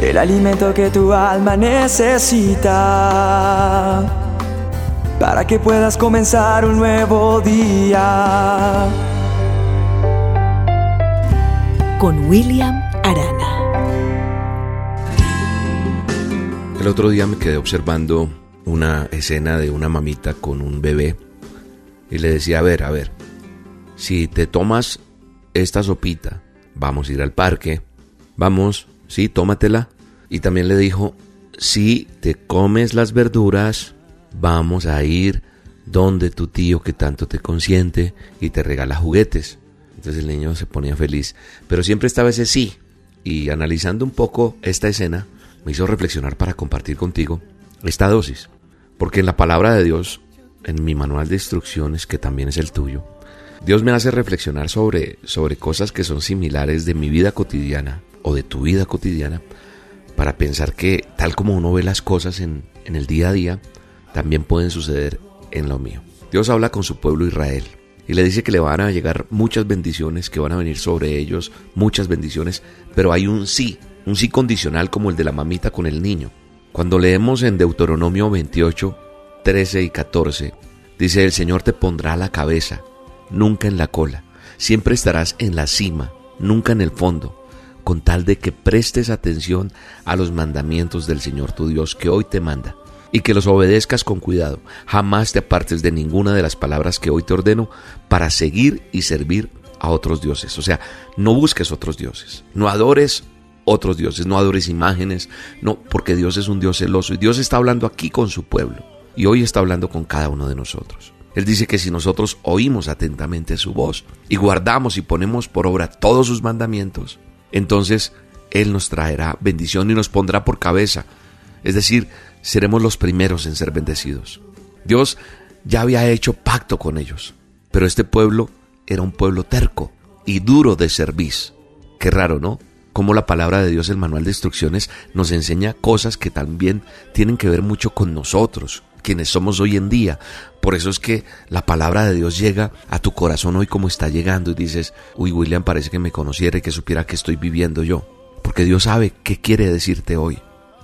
el alimento que tu alma necesita para que puedas comenzar un nuevo día. Con William Arana. El otro día me quedé observando una escena de una mamita con un bebé y le decía, a ver, a ver, si te tomas esta sopita, vamos a ir al parque, vamos, sí, tómatela. Y también le dijo, si te comes las verduras, vamos a ir donde tu tío que tanto te consiente y te regala juguetes. Entonces el niño se ponía feliz, pero siempre estaba ese sí. Y analizando un poco esta escena, me hizo reflexionar para compartir contigo esta dosis. Porque en la palabra de Dios, en mi manual de instrucciones, que también es el tuyo, Dios me hace reflexionar sobre, sobre cosas que son similares de mi vida cotidiana o de tu vida cotidiana, para pensar que tal como uno ve las cosas en, en el día a día, también pueden suceder en lo mío. Dios habla con su pueblo Israel y le dice que le van a llegar muchas bendiciones, que van a venir sobre ellos muchas bendiciones, pero hay un sí, un sí condicional como el de la mamita con el niño. Cuando leemos en Deuteronomio 28, 13 y 14, dice, el Señor te pondrá la cabeza nunca en la cola. Siempre estarás en la cima, nunca en el fondo, con tal de que prestes atención a los mandamientos del Señor tu Dios que hoy te manda, y que los obedezcas con cuidado. Jamás te apartes de ninguna de las palabras que hoy te ordeno para seguir y servir a otros dioses. O sea, no busques otros dioses, no adores otros dioses, no adores imágenes, no, porque Dios es un Dios celoso y Dios está hablando aquí con su pueblo y hoy está hablando con cada uno de nosotros. Él dice que si nosotros oímos atentamente su voz y guardamos y ponemos por obra todos sus mandamientos, entonces Él nos traerá bendición y nos pondrá por cabeza. Es decir, seremos los primeros en ser bendecidos. Dios ya había hecho pacto con ellos, pero este pueblo era un pueblo terco y duro de servicio. Qué raro, ¿no? Como la palabra de Dios, el manual de instrucciones, nos enseña cosas que también tienen que ver mucho con nosotros, quienes somos hoy en día. Por eso es que la palabra de Dios llega a tu corazón hoy como está llegando y dices, uy, William parece que me conociera y que supiera que estoy viviendo yo. Porque Dios sabe qué quiere decirte hoy.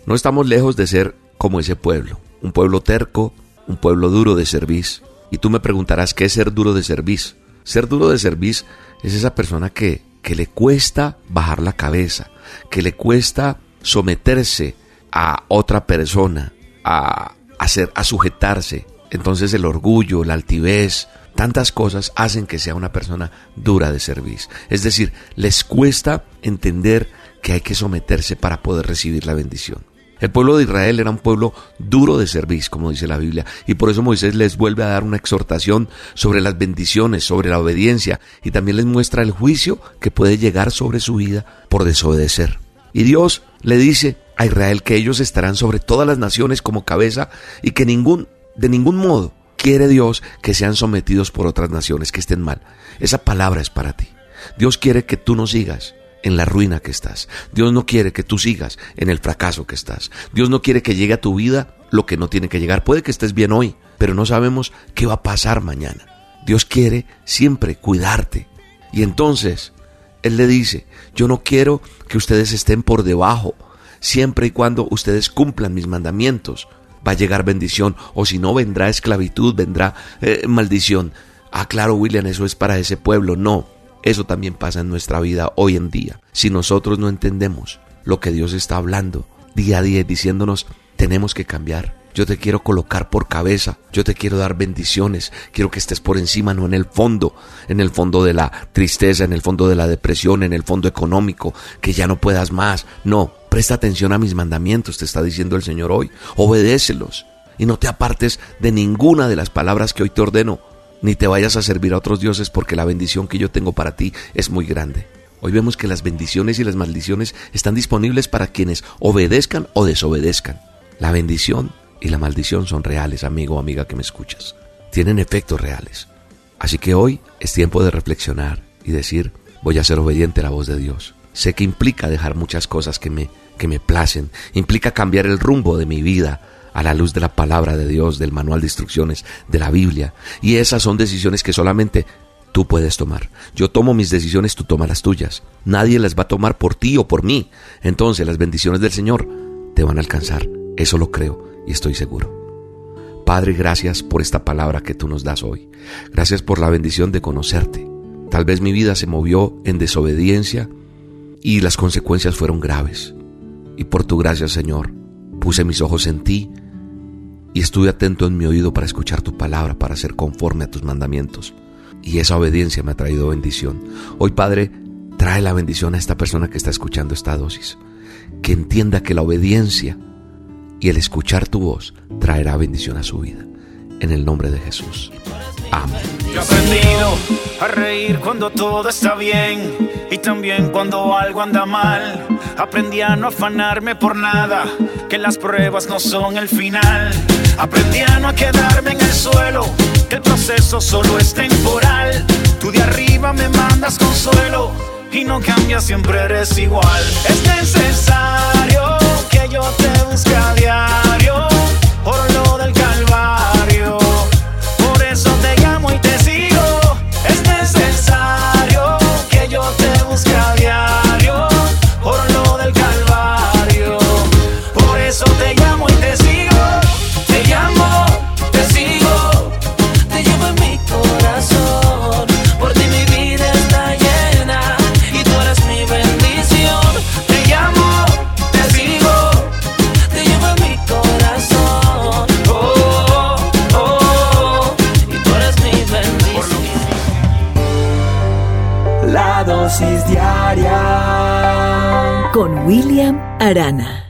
No estamos lejos de ser como ese pueblo, un pueblo terco, un pueblo duro de servicio. Y tú me preguntarás, ¿qué es ser duro de servicio? Ser duro de servicio es esa persona que, que le cuesta bajar la cabeza, que le cuesta someterse a otra persona, a, hacer, a sujetarse. Entonces el orgullo, la altivez, tantas cosas hacen que sea una persona dura de servicio. Es decir, les cuesta entender que hay que someterse para poder recibir la bendición. El pueblo de Israel era un pueblo duro de servicio, como dice la Biblia, y por eso Moisés les vuelve a dar una exhortación sobre las bendiciones, sobre la obediencia, y también les muestra el juicio que puede llegar sobre su vida por desobedecer. Y Dios le dice a Israel que ellos estarán sobre todas las naciones como cabeza y que ningún, de ningún modo quiere Dios que sean sometidos por otras naciones que estén mal. Esa palabra es para ti. Dios quiere que tú no sigas en la ruina que estás. Dios no quiere que tú sigas en el fracaso que estás. Dios no quiere que llegue a tu vida lo que no tiene que llegar. Puede que estés bien hoy, pero no sabemos qué va a pasar mañana. Dios quiere siempre cuidarte. Y entonces, Él le dice, yo no quiero que ustedes estén por debajo siempre y cuando ustedes cumplan mis mandamientos, va a llegar bendición, o si no, vendrá esclavitud, vendrá eh, maldición. Ah, claro, William, eso es para ese pueblo. No, eso también pasa en nuestra vida hoy en día. Si nosotros no entendemos lo que Dios está hablando día a día diciéndonos, tenemos que cambiar, yo te quiero colocar por cabeza, yo te quiero dar bendiciones, quiero que estés por encima, no en el fondo, en el fondo de la tristeza, en el fondo de la depresión, en el fondo económico, que ya no puedas más. No, presta atención a mis mandamientos, te está diciendo el Señor hoy, obedécelos y no te apartes de ninguna de las palabras que hoy te ordeno, ni te vayas a servir a otros dioses porque la bendición que yo tengo para ti es muy grande. Hoy vemos que las bendiciones y las maldiciones están disponibles para quienes obedezcan o desobedezcan. La bendición y la maldición son reales, amigo o amiga que me escuchas. Tienen efectos reales. Así que hoy es tiempo de reflexionar y decir, voy a ser obediente a la voz de Dios. Sé que implica dejar muchas cosas que me, que me placen, implica cambiar el rumbo de mi vida a la luz de la palabra de Dios, del manual de instrucciones, de la Biblia. Y esas son decisiones que solamente tú puedes tomar. Yo tomo mis decisiones, tú tomas las tuyas. Nadie las va a tomar por ti o por mí. Entonces las bendiciones del Señor te van a alcanzar. Eso lo creo y estoy seguro. Padre, gracias por esta palabra que tú nos das hoy. Gracias por la bendición de conocerte. Tal vez mi vida se movió en desobediencia y las consecuencias fueron graves. Y por tu gracia, Señor, puse mis ojos en ti y estuve atento en mi oído para escuchar tu palabra, para ser conforme a tus mandamientos. Y esa obediencia me ha traído bendición. Hoy, Padre, trae la bendición a esta persona que está escuchando esta dosis. Que entienda que la obediencia y el escuchar tu voz traerá bendición a su vida. En el nombre de Jesús. Amén. Yo he aprendido a reír cuando todo está bien y también cuando algo anda mal. Aprendí a no afanarme por nada, que las pruebas no son el final. Aprendí a no quedarme en el suelo, que el proceso solo es temporal. Tú de arriba me mandas consuelo y no cambias, siempre eres igual. Es necesario que yo te busque a diario Con William Arana.